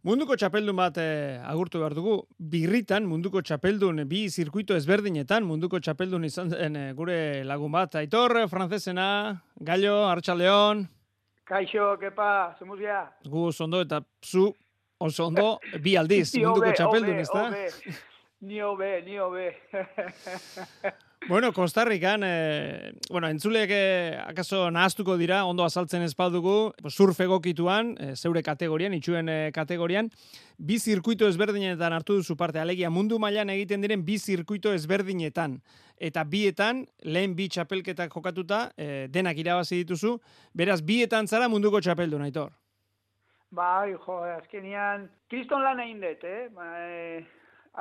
Munduko txapeldun bat eh, agurtu behar dugu, birritan munduko txapeldun bi zirkuito ezberdinetan munduko txapeldun izan den eh, gure lagun bat. Aitor, francesena, Gallo, Artxaldeon. Kaixo, kepa, zemuz ya? Gu ondo eta zu oso ondo bi aldiz munduko txapeldun, ez da? Ni obe, ni obe. Bueno, Kostarrikan, eh, bueno, entzuleak eh, akaso nahaztuko dira, ondo azaltzen espaldugu, surf egokituan, eh, zeure kategorian, itxuen eh, kategorian, bi zirkuito ezberdinetan hartu duzu parte, alegia mundu mailan egiten diren bi zirkuito ezberdinetan. Eta bietan, lehen bi txapelketak jokatuta, eh, denak irabazi dituzu, beraz, bietan zara munduko txapeldu, naitor. Bai, jo, azkenian, kriston lan egin dut, eh? Ba, eh,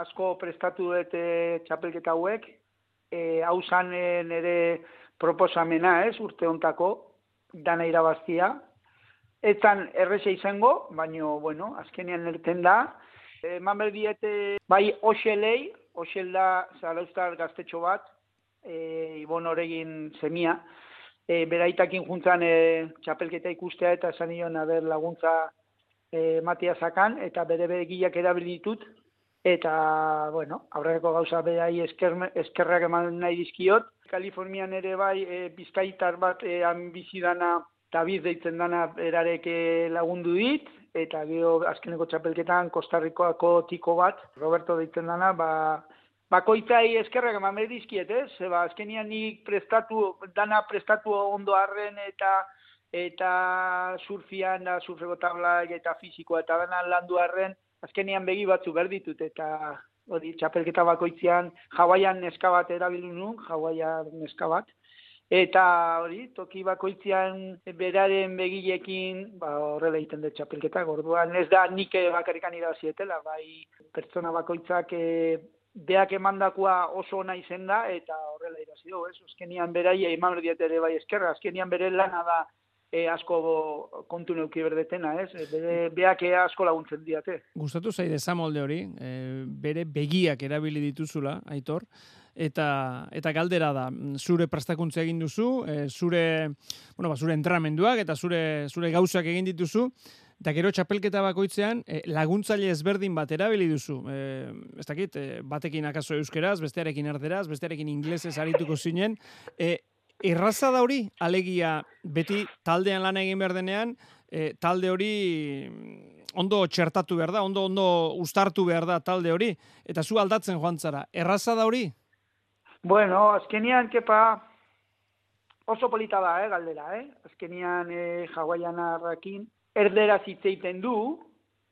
asko prestatu dut eh, txapelketa hauek, e, hau zan nire proposamena ez, urte ontako, dana irabaztia. Etzan errese izango, baino, bueno, azkenean erten da. E, Mamer diete, bai, oxelei, oxel da zaraustar gaztetxo bat, e, ibon horregin semia, e, beraitakin juntzan e, txapelketa ikustea eta esan nion laguntza e, matia zakan, eta bere begiak erabilitut, Eta, bueno, aurreko gauza behai eskerrak eman nahi dizkiot. Kalifornian ere bai, e, bizkaitar bat e, bizidana David deitzen dana erarek lagundu dit, eta gero azkeneko txapelketan Kostarrikoako tiko bat, Roberto deitzen dana, ba, bakoitzai eskerrak eman nahi dizkiet, ez? Ba, azkenian nik prestatu, dana prestatu ondo harren eta eta surfian, surfeko tablak eta fizikoa eta dana landu harren, azkenian begi batzu berditut eta hori txapelketa bakoitzean jawaian neska bat erabildu nun, jawaian neska bat. Eta hori, toki bakoitzean beraren begilekin, ba, horrela egiten dut txapelketa, gorduan ez da nik bakarrikan irazietela, bai pertsona bakoitzak e, beak emandakoa oso ona izen da, eta horrela irazi du, ez? Azkenian berai eman ere bai eskerra, azkenian bere lana da e, asko kontu neuki berdetena, ez? E, bere beak asko laguntzen diate. Gustatu zaide zamolde hori, e, bere begiak erabili dituzula, aitor, eta eta galdera da, zure prestakuntza egin duzu, e, zure, bueno, ba, zure entramenduak eta zure zure gauzak egin dituzu, Eta gero txapelketa bakoitzean e, laguntzaile ezberdin bat erabili duzu. E, ez dakit, e, batekin akaso euskeraz, bestearekin erderaz, bestearekin inglesez arituko zinen. E, Erraza da hori, alegia beti taldean lan egin behar denean, e, talde hori mm, ondo txertatu behar da, ondo ondo ustartu behar da talde hori, eta zu aldatzen joan zara. Erraza da hori? Bueno, azkenian, kepa, oso polita da, eh, galdera, eh? Azkenian, eh, jauaian arrakin, erdera zitzeiten du,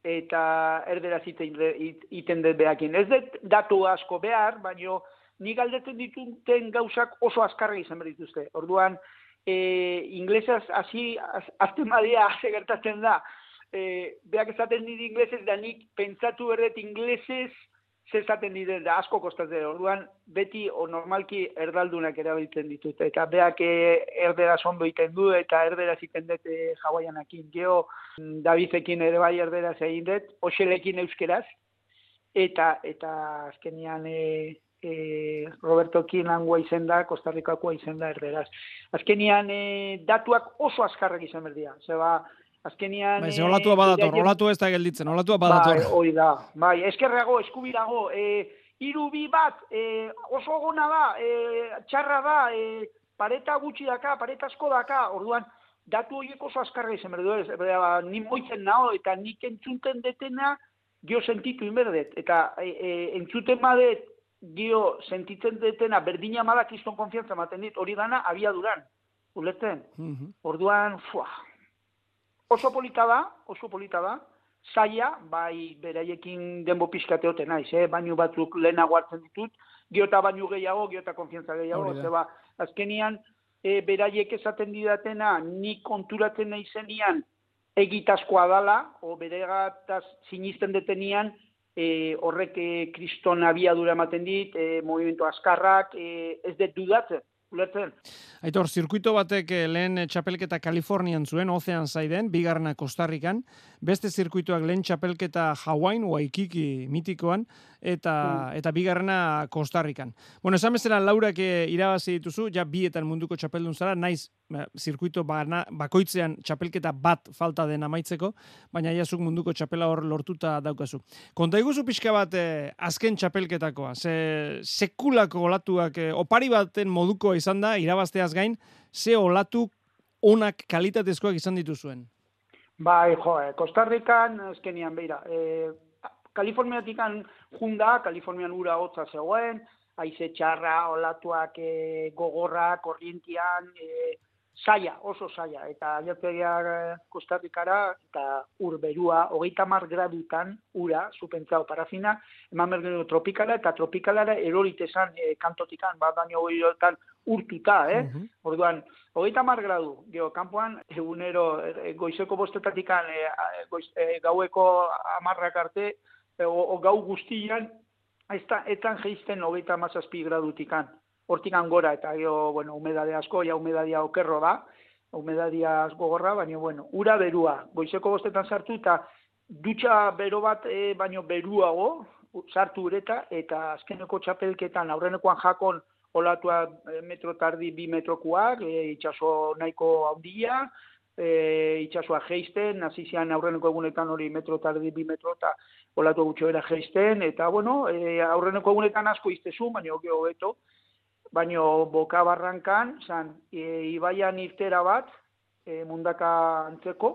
eta erdera zitzeiten dut behakin. Ez dut datu asko behar, baino, ni galdetzen dituten gauzak oso azkarra izan behar dituzte. Orduan, e, inglesaz hasi azten badia hase gertatzen da. E, beak esaten dit inglesez, da nik pentsatu berret inglesez zer esaten dit da asko kostatzen. Orduan, beti o normalki erdaldunak erabiltzen ditut. Eta beak e, erdera zondo iten du eta erdera ziten dut e, jauaianakin. Geo, Davidekin ere bai erdera zein dut, oselekin euskeraz. Eta, eta azkenian... E, e, Roberto Kinangua izen da, Kostarrikakoa izen da erderaz. Azkenian e, datuak oso azkarrak izan berdia. Zeba, azkenian... Bai, olatua e, badator, e, olatua ez da gelditzen, olatua badator. Bai, hori da. Bai, eskerrago, eskubirago, e, iru bi bat, e, oso gona da, e, txarra da, e, pareta gutxi daka, pareta asko daka, orduan, datu horiek oso azkarra izan berdu, ez, ba, ni moitzen nao, eta nik entzunten detena, gio sentitu inberdet, eta e, e, entzuten badet, gio sentitzen detena berdina mala kriston konfiantza ematen dit, hori dana abiaduran. Ulertzen? Mm Orduan, fua. Oso polita da, oso polita da, zaila, bai beraiekin denbo pizkateote naiz, eh? baino batzuk lehenago hartzen ditut, giota baino gehiago, giota konfiantza gehiago, zeba, azkenian, e, beraiek esaten didatena, ni konturatzen nahi zenian, egitazkoa dala, o bere gataz sinisten detenian, e, horrek e, kriston abiadura ematen dit, e, movimento askarrak, e, ez dut dudatzen, ulertzen. Aitor, zirkuito batek e, lehen txapelketa Kalifornian zuen, ozean zaiden, bigarna Kostarrikan, beste zirkuitoak lehen txapelketa Hawaii, Waikiki mitikoan, eta, mm. eta bigarna Kostarrikan. Bueno, esan bezala Laurak irabazi dituzu, ja bietan munduko txapeldun zara, naiz zirkuito bana, bakoitzean txapelketa bat falta den amaitzeko, baina iazuk munduko txapela hor lortuta daukazu. Konta iguzu pixka bat eh, azken txapelketakoa, ze sekulako olatuak, eh, opari baten moduko izan da, irabazteaz gain, ze olatu onak kalitatezkoak izan dituzuen? Bai, jo, eh, Kostarrikan, ezkenian, beira, eh, Kaliforniatik junda, Kalifornian ura hotza zegoen, haize txarra, olatuak e, gogorra, korrientian, e, saia, oso saia, eta aiertegia kostarrikara, eta ur berua, hogeita mar gradutan, ura, zupentzao parafina, eman bergenu tropikala, eta tropikalara eroritesan e, kantotikan, bat baino goirotan urtuta, eh? Uh Orduan, hogeita mar gradu, geho, kanpoan, egunero, e, goizeko bostetatikan, e, goiz, e, gaueko amarrak arte, e, o, gau guztian, Eta, etan geizten hogeita mazazpi gradutikan. Hortikan gora, eta jo, bueno, humedade asko, ja humedadia okerro da, humedadia asko gorra, baina, bueno, ura berua. Goizeko bostetan sartu, eta dutxa bero bat, e, baino beruago, sartu ureta, eta azkeneko txapelketan, aurrenekoan jakon, olatua e, metro tardi bi metrokuak, e, itxaso nahiko handia, e, itxasua geisten, nazizian aurreneko egunetan hori metro tardi bi metro, eta olatu gutxo geisten, eta bueno, e, aurreneko egunetan asko iztezu, baina hobeto, baina boka barrankan, zan, e, ibaian irtera bat, e, mundaka antzeko,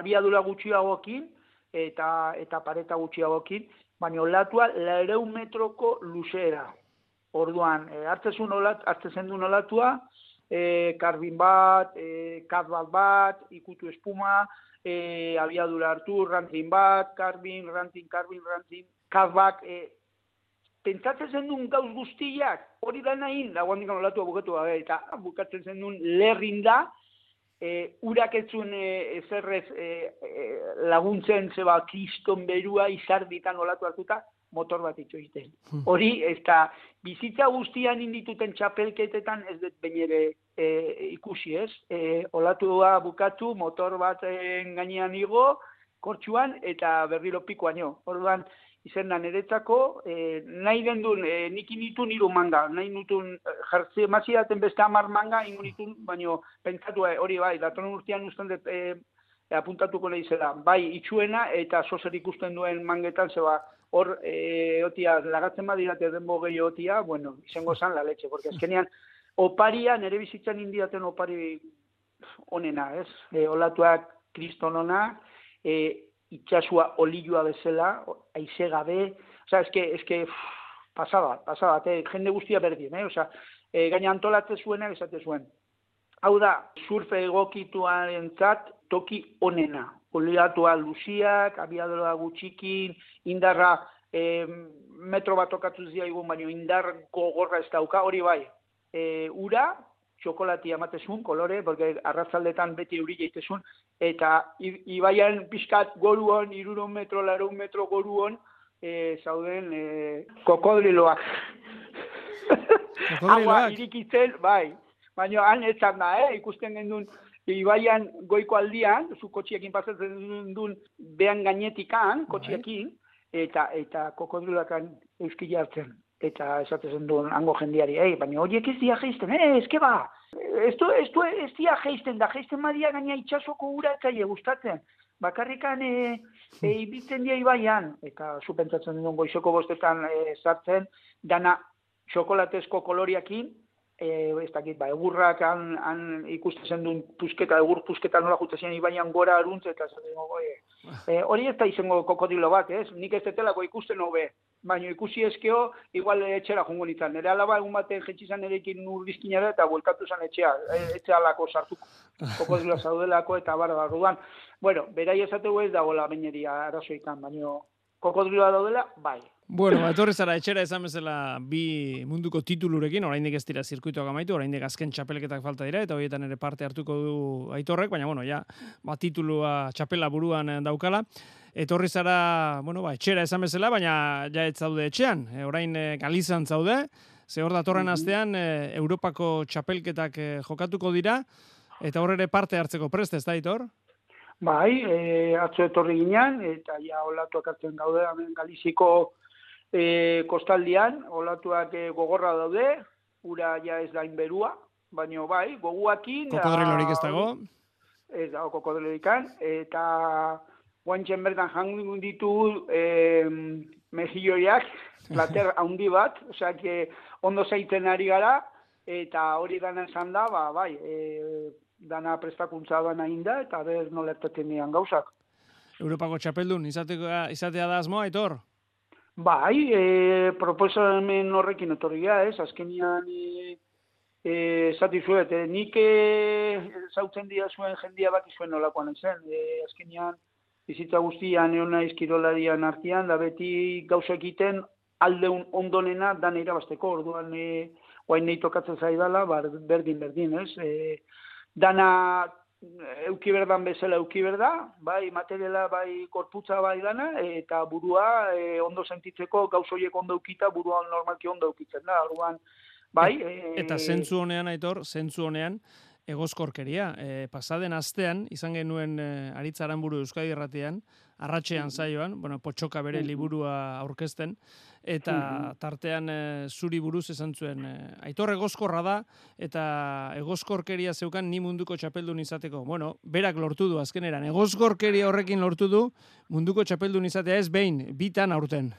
abiadura gutxiagokin, eta eta pareta gutxiagokin, baina olatua lareun metroko luzera. Orduan, e, hartzezun olat, hartzezen duen olatua, e, karbin bat, e, bat bat, ikutu espuma, e, abiadura hartu, rantin bat, karbin, rantin, karbin, rantin, karbak, e, pentsatzen zen duen gauz guztiak, hori da nahin, da guandik anolatu abukatu gabe, eta bukatzen zen duen lerrin da, e, urak etzun e, ezerrez e, e, laguntzen zeba kriston berua izarditan olatu hartuta, motor bat itxoiten. Hmm. Hori, ez da, bizitza guztian indituten txapelketetan ez dut bainere e, ikusi ez. E, olatua bukatu, motor bat gainean igo, kortxuan, eta berriro pikoan jo. Orduan, izen da niretzako, e, nahi den duen, e, nik initu niru manga, nahi nutun, e, jartze mazidaten beste amar manga, ingo nitun, baino, pentsatu hori bai, datorun urtean usten dut, e, apuntatuko nahi zela, bai, itxuena, eta sozer ikusten duen mangetan, zeba, hor, e, otia, lagatzen badirate denbo gehi otia, bueno, izango zan la leche, porque azkenean, oparia, nere bizitzan indiaten opari onena, ez? E, olatuak kristonona, e, itxasua olilua bezala, aize gabe, oza, eske, eske, pasaba, pasaba, te, jende guztia berdien, eh? Oza, e, gaina antolatze zuena, esate zuen. Hau da, surfe egokituaren zat, toki onena, oliatua luziak, abiadola gutxikin, indarra e, metro bat okatu ziaigun, baina indar gogorra ez dauka, hori bai. E, ura, txokolati amatezun, kolore, porque arrazaldetan beti euri jaitezun, eta ibaian pixkat goruon, iruron metro, laron metro goruon, e, zauden e, kokodriloak. Agua irikitzen, bai. Baina han etzan da, eh? ikusten gendun ibaian goiko aldian, zu kotxiekin pasatzen duen behan gainetikan, bai. kotxiekin, eta eta kokodrilakan euski jartzen. Eta esatzen duen hango jendiari, ei, baina horiek ez dia geisten, eh, ezke ba, ez, du, ez, du, ez dia geisten, da geisten madia gaina itxasoko ura eta gustatzen. Bakarrikan e, e, ibitzen dia ibaian, eta zu pentsatzen duen goizoko bostetan e, sartzen, dana txokolatezko koloriakin, eh ez dakit ba egurrak han, han ikusten duen pusketa egur pusketa nola jute zen ibaian gora aruntz eta eh hori ez da izango kokodilo bat ez? Nik ez detelako ikusten hobe baina ikusi eskeo igual etxera jongo nitan nere alaba egun baten jetxi zan erekin urdizkinara eta bueltatu zan etxea e, etxe alako sartuko. Kokodilo zaudelako eta bar barruan. Bueno berai esategu ez dagoela baineria arazoitan baina kokodriloa daudela bai Bueno, etorri zara etxera esan bezala bi munduko titulurekin, oraindik ez dira zirkuitoak amaitu, oraindik azken txapelketak falta dira, eta horietan ere parte hartuko du aitorrek, baina, bueno, ja, ba, titulua txapela buruan daukala. Etorri zara, bueno, ba, etxera esan bezala, baina ja ez zaude etxean, e, orain e, galizan zaude, ze hor datorren astean e, Europako txapelketak e, jokatuko dira, eta hor ere parte hartzeko preste, ez da, aitor? Bai, e, atzo etorri ginean, eta ja olatuak hartzen gaude, hemen galiziko e, kostaldian, olatuak e, gogorra daude, ura ja ez da inberua, baino bai, goguakin... Kokodrilorik ez dago? Ez dago kokodrilorikan, eta guantxen bertan jangun ditu eh, mejilloiak, plater handi bat, osea, que ondo zaiten ari gara, eta hori dana esan da, ba, bai, e, dana prestakuntza dana inda, eta ber nola nian gauzak. Europako txapeldun, izatea, izatea da azmoa, aitor? Bai, e, proposamen horrekin etorria, ez, azkenian e, e, zati zuet, e, nik e, zautzen dia zuen jendia bat izuen nolakoan ezen, e, azkenian bizitza guztian egon naiz kirolarian artean, da beti gauza egiten aldeun ondonena dan irabasteko, orduan e, oain nahi tokatzen zaidala, bar, berdin, berdin, ez? E, dana euki berdan bezala euki berda, bai materiala, bai korputza, bai dana, eta burua e, ondo sentitzeko gauzoiek ondo eukita, burua normalki ondo eukitzen da, orduan, bai. E, eta zentzu honean, aitor, zentzu honean, egoskorkeria. E, pasaden astean, izan genuen e, aritzaran buru Euskadi erratean, arratxean mm. zaioan, bueno, potxoka bere mm. liburua aurkezten, eta mm-hmm. tartean e, zuri buruz esan zuen, e, aitor egoskorra da, eta egoskorkeria zeukan ni munduko txapeldun izateko. Bueno, berak lortu du azkeneran, egoskorkeria horrekin lortu du munduko txapeldun izatea ez behin, bitan aurten.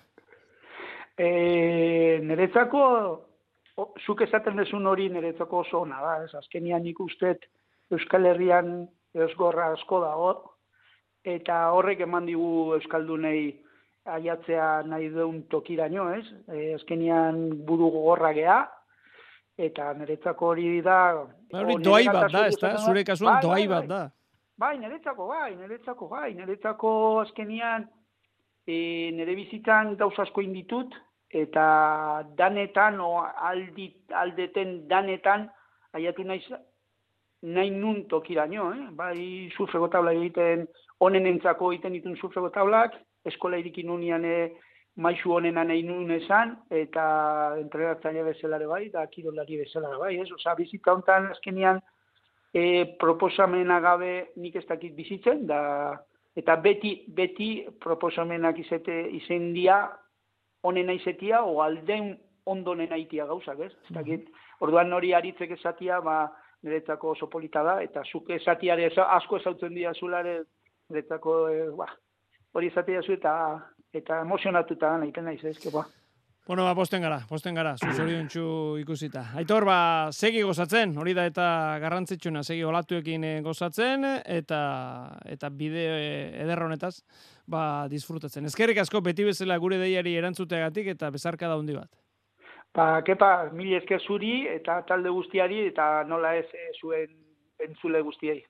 E, niretzako zuk esaten dezun hori niretzako oso ona da, ez azkenian ikustet Euskal Herrian eusgorra asko dago, eta horrek eman digu Euskaldunei aiatzea nahi duen tokiraino, ez? E, azkenian buru gogorra gea, eta niretzako hori da... Ba, hori doai bat da, ez da? Zure kasuan bai, doai bai, bat bai. da. Bai, niretzako bai, niretzako bai, niretzako azkenian e, nire bizitan dauz asko inditut, eta danetan o aldit, aldeten danetan aiatu naiz nahi nun tokiraino, eh? bai surfego tabla egiten onen entzako egiten ditun surfego tablak, eskola irikin unian e, maizu onena nahi nun esan, eta entregatzaile bezalare bai, da kirolari bezalare bai, ez? Osa, bizita honetan azkenian e, proposamena gabe nik ez dakit bizitzen, da, eta beti, beti proposamenak izete izen dia honen aizetia, o alden ondonen aitia gauzak, ez? Mm -hmm. orduan hori aritzek esatia, ba, niretzako oso polita da, eta zuk esatiare asko ezautzen dira zulare, niretzako, e, ba, hori esatia zu, eta, eta emozionatuta nahi naiz, ez, ba. Bueno, ba, posten gara, posten gara, zuzorion ikusita. Aitor, ba, segi gozatzen, hori da eta garrantzitsuna, segi olatuekin eh, gozatzen, eta eta bide eh, ederronetaz, ba, disfrutatzen. Ezkerrik asko, beti bezala gure deiari erantzuteagatik, eta bezarka da hundi bat. Ba, kepa, mili esker zuri, eta talde guztiari, eta nola ez eh, zuen entzule guztiei.